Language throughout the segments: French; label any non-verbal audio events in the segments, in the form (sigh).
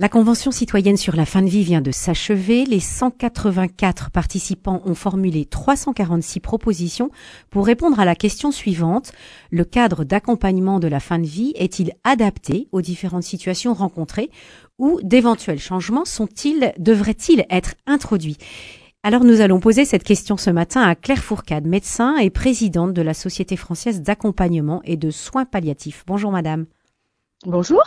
La Convention citoyenne sur la fin de vie vient de s'achever. Les 184 participants ont formulé 346 propositions pour répondre à la question suivante. Le cadre d'accompagnement de la fin de vie est-il adapté aux différentes situations rencontrées ou d'éventuels changements sont-ils, devraient-ils être introduits? Alors nous allons poser cette question ce matin à Claire Fourcade, médecin et présidente de la Société française d'accompagnement et de soins palliatifs. Bonjour madame. Bonjour.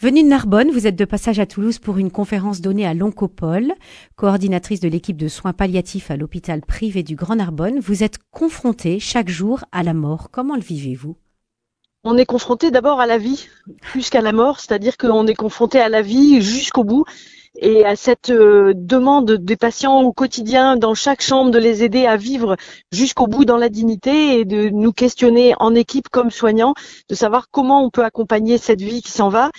Venue de Narbonne, vous êtes de passage à Toulouse pour une conférence donnée à l'Oncopole, coordinatrice de l'équipe de soins palliatifs à l'hôpital privé du Grand Narbonne. Vous êtes confrontée chaque jour à la mort. Comment le vivez-vous? On est confronté d'abord à la vie, plus qu'à la mort, c'est-à-dire qu'on est confronté à la vie jusqu'au bout et à cette euh, demande des patients au quotidien dans chaque chambre de les aider à vivre jusqu'au bout dans la dignité et de nous questionner en équipe comme soignants, de savoir comment on peut accompagner cette vie qui s'en va.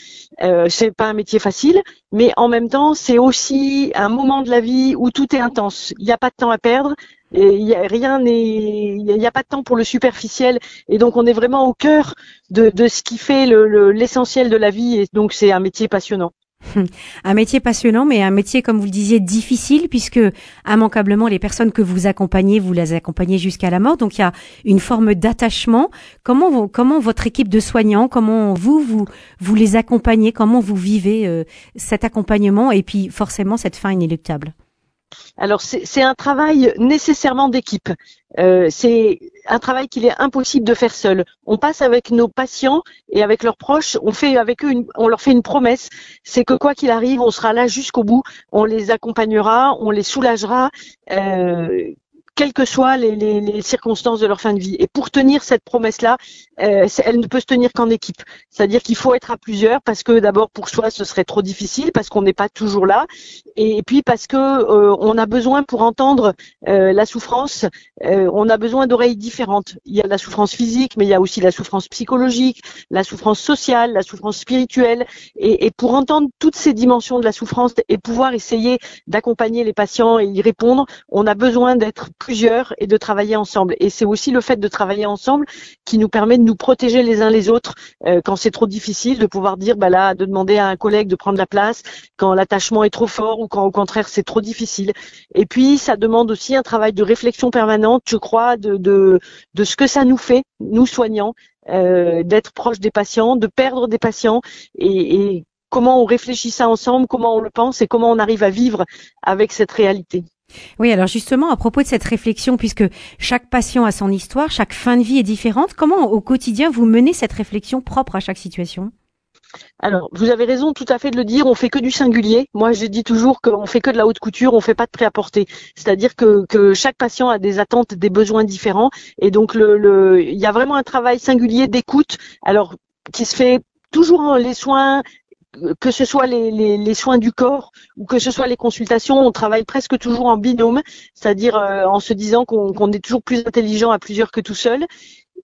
Euh, c'est pas un métier facile, mais en même temps, c'est aussi un moment de la vie où tout est intense. Il n'y a pas de temps à perdre. Et y a, rien n'est, il n'y a pas de temps pour le superficiel, et donc on est vraiment au cœur de, de ce qui fait l'essentiel de la vie, et donc c'est un métier passionnant. (laughs) Un métier passionnant, mais un métier, comme vous le disiez, difficile, puisque immanquablement, les personnes que vous accompagnez, vous les accompagnez jusqu'à la mort. Donc, il y a une forme d'attachement. Comment, comment votre équipe de soignants, comment vous, vous, vous les accompagnez, comment vous vivez euh, cet accompagnement et puis forcément cette fin inéluctable? Alors c'est un travail nécessairement d'équipe. Euh, c'est un travail qu'il est impossible de faire seul. On passe avec nos patients et avec leurs proches, on fait avec eux, on leur fait une promesse, c'est que quoi qu'il arrive, on sera là jusqu'au bout, on les accompagnera, on les soulagera. Euh, quelles que soient les, les, les, circonstances de leur fin de vie. Et pour tenir cette promesse-là, euh, elle ne peut se tenir qu'en équipe. C'est-à-dire qu'il faut être à plusieurs parce que d'abord pour soi ce serait trop difficile parce qu'on n'est pas toujours là, et puis parce que euh, on a besoin pour entendre euh, la souffrance, euh, on a besoin d'oreilles différentes. Il y a la souffrance physique, mais il y a aussi la souffrance psychologique, la souffrance sociale, la souffrance spirituelle, et, et pour entendre toutes ces dimensions de la souffrance et pouvoir essayer d'accompagner les patients et y répondre, on a besoin d'être et de travailler ensemble. Et c'est aussi le fait de travailler ensemble qui nous permet de nous protéger les uns les autres euh, quand c'est trop difficile, de pouvoir dire, bah de demander à un collègue de prendre la place quand l'attachement est trop fort ou quand au contraire c'est trop difficile. Et puis ça demande aussi un travail de réflexion permanente, je crois, de ce que ça nous fait, nous soignants, euh, d'être proche des patients, de perdre des patients et, et comment on réfléchit ça ensemble, comment on le pense et comment on arrive à vivre avec cette réalité. Oui, alors justement, à propos de cette réflexion, puisque chaque patient a son histoire, chaque fin de vie est différente, comment au quotidien vous menez cette réflexion propre à chaque situation? Alors, vous avez raison tout à fait de le dire, on fait que du singulier. Moi, je dis toujours qu'on fait que de la haute couture, on fait pas de prêt-à-porter. C'est-à-dire que, que, chaque patient a des attentes, des besoins différents. Et donc, il y a vraiment un travail singulier d'écoute, alors qui se fait toujours les soins que ce soit les, soins du corps ou que ce soit les consultations, on travaille presque toujours en binôme, c'est-à-dire euh, en se disant qu'on est toujours plus intelligent à plusieurs que tout seul.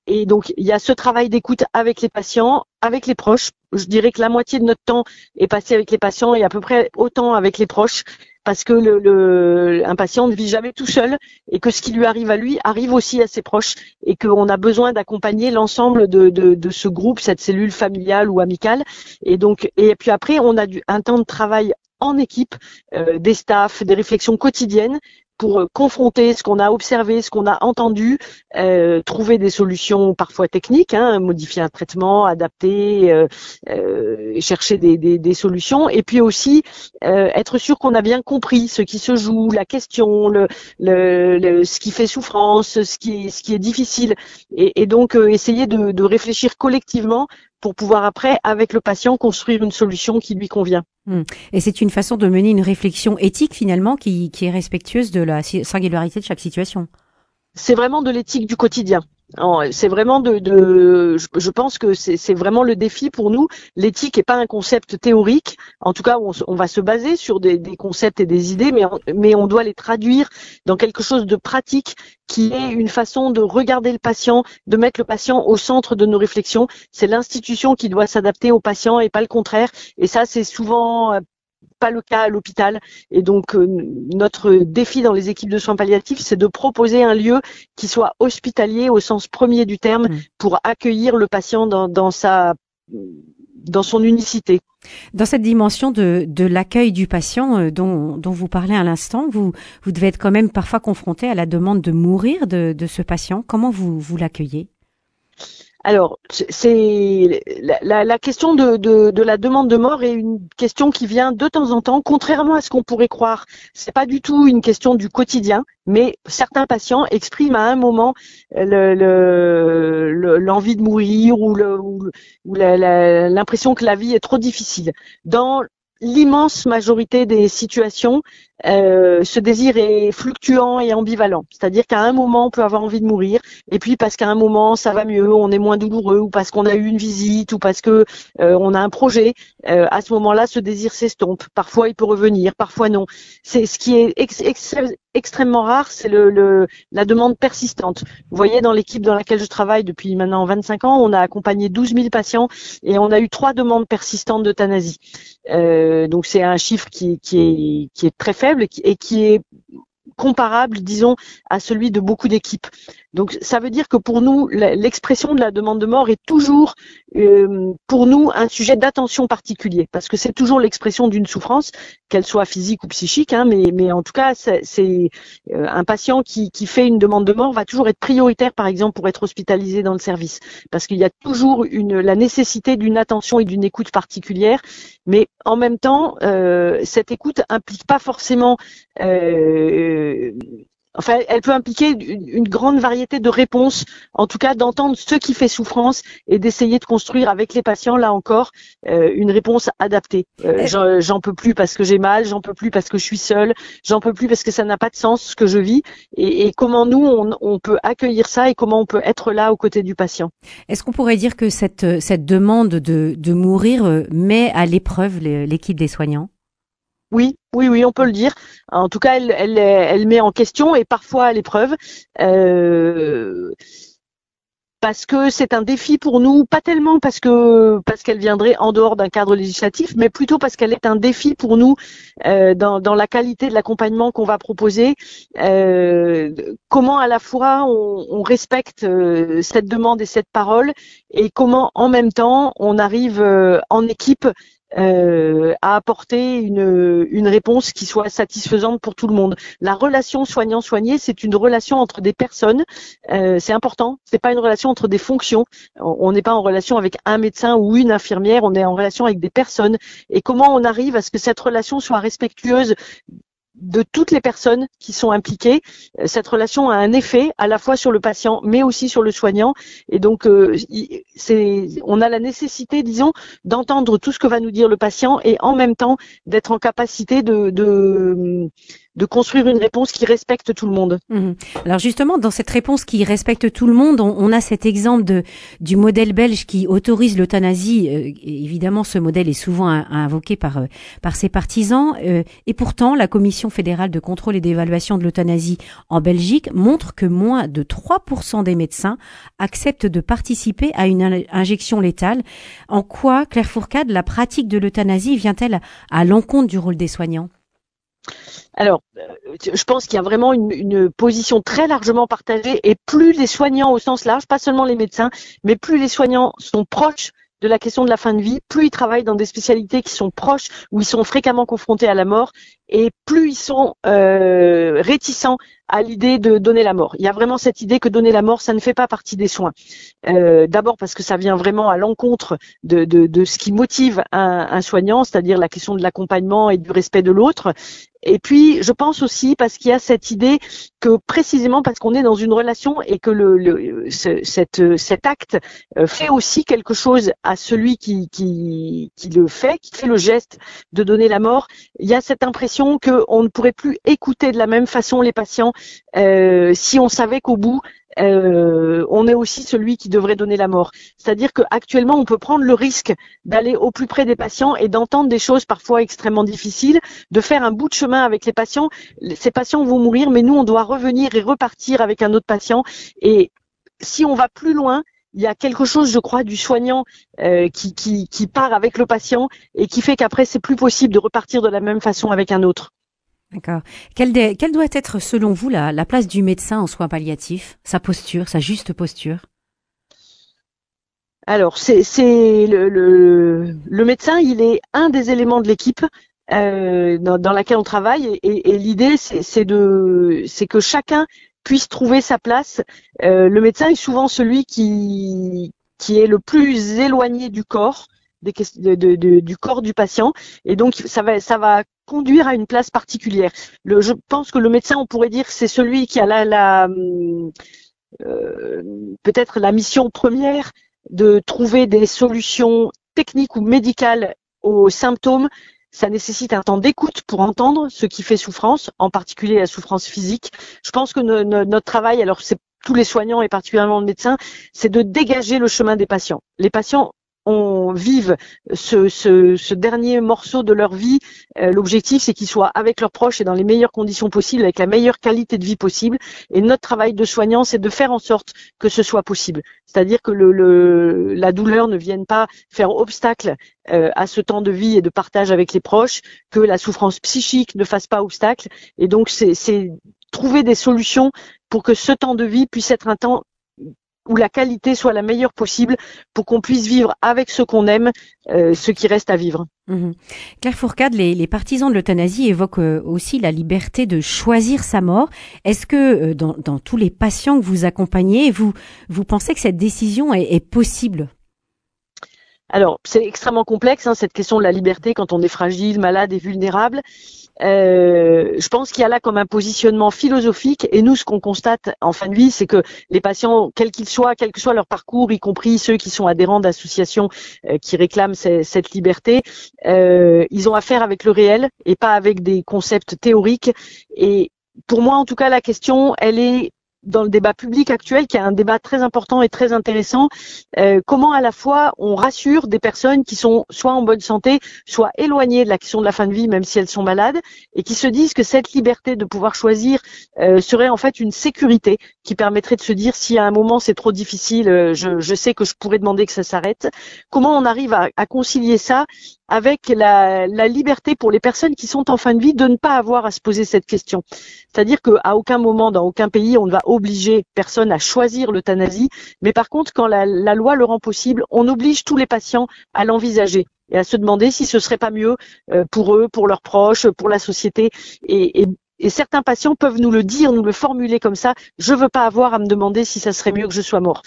Et donc, il y a ce travail d'écoute avec les patients, avec les proches. Je dirais que la moitié de notre temps est passé avec les patients et à peu près autant avec les proches parce que le, un patient ne vit jamais tout seul et que ce qui lui arrive à lui arrive aussi à ses proches et qu'on a besoin d'accompagner l'ensemble de, ce groupe, cette cellule familiale ou amicale. Et donc, et puis après, on a du, un temps de travail en équipe, euh, des staffs, des réflexions quotidiennes pour euh, confronter ce qu'on a observé, ce qu'on a entendu, euh, trouver des solutions parfois techniques, hein, modifier un traitement, adapter, euh, euh, chercher des, solutions, et puis aussi être sûr qu'on a bien compris ce qui se joue, la question, ce qui fait souffrance, ce qui, est difficile, et, donc essayer de réfléchir collectivement pour pouvoir après, avec le patient, construire une solution qui lui convient. Hmm. Et c'est une façon de mener une réflexion éthique finalement qui, qui est respectueuse de la singularité de chaque situation. C'est vraiment de l'éthique du quotidien. C'est vraiment de, je pense que c'est vraiment le défi pour nous. L'éthique n'est pas un concept théorique. En tout cas, on, va se baser sur des, des, concepts et des idées, mais on, mais on doit les traduire dans quelque chose de pratique qui est une façon de regarder le patient, de mettre le patient au centre de nos réflexions. C'est l'institution qui doit s'adapter au patient et pas le contraire. Et ça, c'est souvent euh, pas le cas à l'hôpital. Et donc, euh, notre défi dans les équipes de soins palliatifs, c'est de proposer un lieu qui soit hospitalier au sens premier du terme mmh. pour accueillir le patient dans, dans sa dans son unicité. Dans cette dimension de, de l'accueil du patient euh, dont, dont vous parlez à l'instant, vous, vous devez être quand même parfois confronté à la demande de mourir de, de ce patient. Comment vous, vous l'accueillez? Alors, c'est la, question de, la demande de mort est une question qui vient de temps en temps, contrairement à ce qu'on pourrait croire. C'est pas du tout une question du quotidien, mais certains patients expriment à un moment l'envie le, de mourir ou l'impression que la vie est trop difficile. Dans l'immense majorité des situations, euh, ce désir est fluctuant et ambivalent. C'est-à-dire qu'à un moment, on peut avoir envie de mourir, et puis parce qu'à un moment, ça va mieux, on est moins douloureux, ou parce qu'on a eu une visite, ou parce que euh, on a un projet, euh, à ce moment-là, ce désir s'estompe. Parfois, il peut revenir, parfois non. C'est ce qui est extrêmement rare, c'est le, la demande persistante. Vous voyez, dans l'équipe dans laquelle je travaille depuis maintenant 25 ans, on a accompagné 12 000 patients et on a eu trois demandes persistantes d'euthanasie. donc c'est un chiffre qui, qui, est, qui est très faible et qui est comparable, disons, à celui de beaucoup d'équipes. Donc ça veut dire que pour nous, l'expression de la demande de mort est toujours euh, pour nous un sujet d'attention particulier, parce que c'est toujours l'expression d'une souffrance, qu'elle soit physique ou psychique, hein, mais, mais en tout cas, c'est euh, un patient qui, qui fait une demande de mort va toujours être prioritaire, par exemple, pour être hospitalisé dans le service, parce qu'il y a toujours une, la nécessité d'une attention et d'une écoute particulière, mais en même temps, euh, cette écoute implique pas forcément euh, enfin, elle peut impliquer une, grande variété de réponses, en tout cas d'entendre ce qui fait souffrance et d'essayer de construire avec les patients, là encore, euh, une réponse adaptée. Euh, j'en peux plus parce que j'ai mal, j'en peux plus parce que je suis seule, j'en peux plus parce que ça n'a pas de sens ce que je vis, et, comment nous, on, peut accueillir ça et comment on peut être là aux côtés du patient. Est-ce qu'on pourrait dire que cette, cette demande de, de mourir euh, met à l'épreuve l'équipe des soignants? Oui, oui, oui, on peut le dire. En tout cas, elle, elle, elle met en question et parfois à l'épreuve. Euh, parce que c'est un défi pour nous, pas tellement parce que parce qu'elle viendrait en dehors d'un cadre législatif, mais plutôt parce qu'elle est un défi pour nous euh, dans, dans la qualité de l'accompagnement qu'on va proposer. Euh, comment à la fois on, respecte cette demande et cette parole, et comment en même temps on arrive en équipe euh, à apporter une, réponse qui soit satisfaisante pour tout le monde. La relation soignant-soigné, c'est une relation entre des personnes. Euh, c'est important. C'est pas une relation entre des fonctions. On n'est pas en relation avec un médecin ou une infirmière. On est en relation avec des personnes. Et comment on arrive à ce que cette relation soit respectueuse de toutes les personnes qui sont impliquées. Euh, cette relation a un effet à la fois sur le patient, mais aussi sur le soignant. Et donc, euh, on a la nécessité, disons, d'entendre tout ce que va nous dire le patient et en même temps d'être en capacité de de construire une réponse qui respecte tout le monde. Mhm. Alors justement, dans cette réponse qui respecte tout le monde, on, a cet exemple de, du modèle belge qui autorise l'euthanasie. Euh, évidemment, ce modèle est souvent invoqué par, euh, par ses partisans. Euh, et pourtant, la Commission fédérale de contrôle et d'évaluation de l'euthanasie en Belgique montre que moins de 3% des médecins acceptent de participer à une injection létale. En quoi, Claire Fourcade, la pratique de l'euthanasie vient-elle à l'encontre du rôle des soignants? Alors, euh, je pense qu'il y a vraiment une, position très largement partagée et plus les soignants au sens large, pas seulement les médecins, mais plus les soignants sont proches de la question de la fin de vie, plus ils travaillent dans des spécialités qui sont proches, où ils sont fréquemment confrontés à la mort, et plus ils sont euh, réticents à l'idée de donner la mort. Il y a vraiment cette idée que donner la mort, ça ne fait pas partie des soins. Euh, d'abord parce que ça vient vraiment à l'encontre de, de, ce qui motive un, un soignant, c'est-à-dire la question de l'accompagnement et du respect de l'autre. Et puis, je pense aussi parce qu'il y a cette idée que précisément parce qu'on est dans une relation et que le, le cette, cet acte euh, fait aussi quelque chose à celui qui, qui, qui le fait, qui fait le geste de donner la mort, il y a cette impression qu'on ne pourrait plus écouter de la même façon les patients euh, si on savait qu'au bout, euh, on est aussi celui qui devrait donner la mort. C'est-à-dire qu'actuellement, on peut prendre le risque d'aller au plus près des patients et d'entendre des choses parfois extrêmement difficiles, de faire un bout de chemin avec les patients. Ces patients vont mourir, mais nous, on doit revenir et repartir avec un autre patient. Et si on va plus loin, il y a quelque chose, je crois, du soignant euh, qui, qui, qui part avec le patient et qui fait qu'après, c'est plus possible de repartir de la même façon avec un autre. D'accord. Quelle, quelle, doit être, selon vous, la, la place du médecin en soins palliatifs, sa posture, sa juste posture? Alors, c'est le, le, le, médecin, il est un des éléments de l'équipe euh, dans, dans, laquelle on travaille, et, et l'idée, c'est de, c'est que chacun puisse trouver sa place. Euh, le médecin est souvent celui qui qui est le plus éloigné du corps, du corps du patient, et donc ça va ça va conduire à une place particulière. Je pense que le médecin, on pourrait dire, c'est celui qui a la, la euh, peut-être la mission première de trouver des solutions techniques ou médicales aux symptômes. Ça nécessite un temps d'écoute pour entendre ce qui fait souffrance, en particulier la souffrance physique. Je pense que notre travail, alors c'est tous les soignants et particulièrement le médecin, c'est de dégager le chemin des patients. Les patients on vive ce, dernier morceau de leur vie, euh, l'objectif c'est qu'ils soient avec leurs proches et dans les meilleures conditions possibles, avec la meilleure qualité de vie possible. Et notre travail de soignant, c'est de faire en sorte que ce soit possible. C'est-à-dire que la douleur ne vienne pas faire obstacle euh, à ce temps de vie et de partage avec les proches, que la souffrance psychique ne fasse pas obstacle. Et donc c'est trouver des solutions pour que ce temps de vie puisse être un temps où la qualité soit la meilleure possible pour qu'on puisse vivre avec ce qu'on aime, euh, ce qui reste à vivre. Mmh. Claire Fourcade, les, les, partisans de l'euthanasie évoquent euh, aussi la liberté de choisir sa mort. Est-ce que euh, dans, tous les patients que vous accompagnez, vous, pensez que cette décision est possible? Alors, c'est extrêmement complexe, hein, cette question de la liberté quand on est fragile, malade et vulnérable. Euh, je pense qu'il y a là comme un positionnement philosophique et nous ce qu'on constate en fin de vie c'est que les patients quels qu'ils soient quel que soit leur parcours y compris ceux qui sont adhérents d'associations euh, qui réclament cette liberté euh, ils ont affaire avec le réel et pas avec des concepts théoriques et pour moi en tout cas la question elle est dans le débat public actuel, qui est un débat très important et très intéressant, euh, comment à la fois on rassure des personnes qui sont soit en bonne santé, soit éloignées de la question de la fin de vie, même si elles sont malades, et qui se disent que cette liberté de pouvoir choisir euh, serait en fait une sécurité qui permettrait de se dire si à un moment c'est trop difficile, euh, je, je, sais que je pourrais demander que ça s'arrête. Comment on arrive à, à concilier ça avec la, liberté pour les personnes qui sont en fin de vie de ne pas avoir à se poser cette question. C'est-à-dire qu'à aucun moment, dans aucun pays, on ne va obliger personne à choisir l'euthanasie, mais par contre, quand la, loi le rend possible, on oblige tous les patients à l'envisager et à se demander si ce serait pas mieux euh, pour eux, pour leurs proches, pour la société. Et, et certains patients peuvent nous le dire, nous le formuler comme ça. Je veux pas avoir à me demander si ça serait mieux que je sois mort.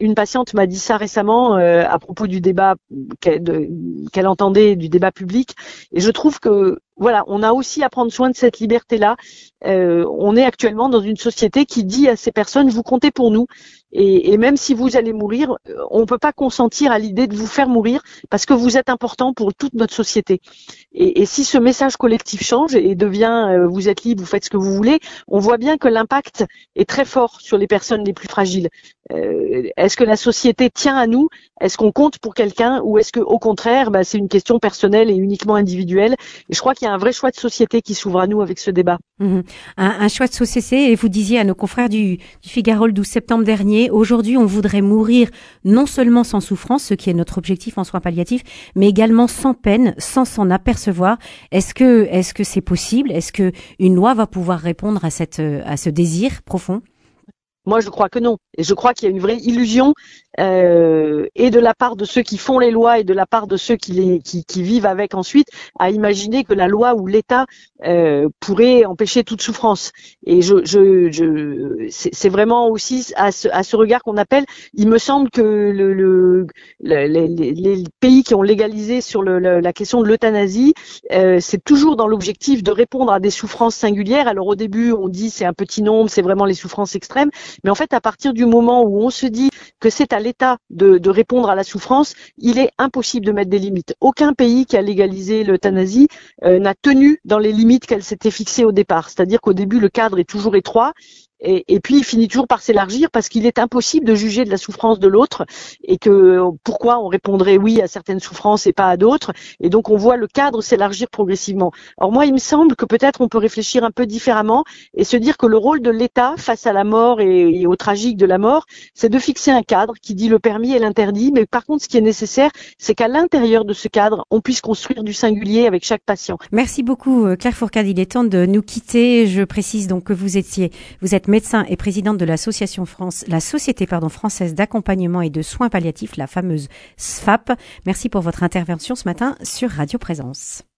Une patiente m'a dit ça récemment euh, à propos du débat qu'elle entendait du débat public. Et je trouve que voilà, on a aussi à prendre soin de cette liberté-là. Euh, on est actuellement dans une société qui dit à ces personnes vous comptez pour nous. Et, même si vous allez mourir, euh, on ne peut pas consentir à l'idée de vous faire mourir parce que vous êtes important pour toute notre société. Et, et si ce message collectif change et devient euh, vous êtes libre, vous faites ce que vous voulez, on voit bien que l'impact est très fort sur les personnes les plus fragiles. Euh, est-ce que la société tient à nous? Est-ce qu'on compte pour quelqu'un? Ou est-ce que au contraire, bah, c'est une question personnelle et uniquement individuelle? Et je crois qu'il y a un vrai choix de société qui s'ouvre à nous avec ce débat. Mmh. Un, un, choix de société. Et vous disiez à nos confrères du, du Figaro le 12 septembre dernier Aujourd'hui, on voudrait mourir non seulement sans souffrance, ce qui est notre objectif en soins palliatifs, mais également sans peine, sans s'en apercevoir. Est-ce que est-ce que c'est possible? Est-ce que une loi va pouvoir répondre à cette à ce désir profond? Moi, je crois que non. Et je crois qu'il y a une vraie illusion euh, et de la part de ceux qui font les lois et de la part de ceux qui, les, qui, qui vivent avec ensuite, à imaginer que la loi ou l'État euh, pourrait empêcher toute souffrance. Et je, je, je c'est vraiment aussi à ce, à ce regard qu'on appelle. Il me semble que le, le, les, les, pays qui ont légalisé sur le, la question de l'euthanasie, euh, c'est toujours dans l'objectif de répondre à des souffrances singulières. Alors au début, on dit c'est un petit nombre, c'est vraiment les souffrances extrêmes. Mais en fait, à partir du moment où on se dit que c'est à l'État de, répondre à la souffrance, il est impossible de mettre des limites. Aucun pays qui a légalisé l'euthanasie euh, n'a tenu dans les limites qu'elle s'était fixées au départ. C'est-à-dire qu'au début, le cadre est toujours étroit et, puis il finit toujours par s'élargir parce qu'il est impossible de juger de la souffrance de l'autre et que pourquoi on répondrait oui à certaines souffrances et pas à d'autres. Et donc on voit le cadre s'élargir progressivement. Alors moi, il me semble que peut-être on peut réfléchir un peu différemment et se dire que le rôle de l'État face à la mort et, et, au tragique de la mort, c'est de fixer un cadre qui dit le permis et l'interdit. Mais par contre, ce qui est nécessaire, c'est qu'à l'intérieur de ce cadre, on puisse construire du singulier avec chaque patient. Merci beaucoup, Claire Fourcade. Il est temps de nous quitter. Je précise donc que vous étiez, vous êtes médecin et présidente de l'association France, la Société pardon, française d'accompagnement et de soins palliatifs, la fameuse SFAP. Merci pour votre intervention ce matin sur Radio Présence.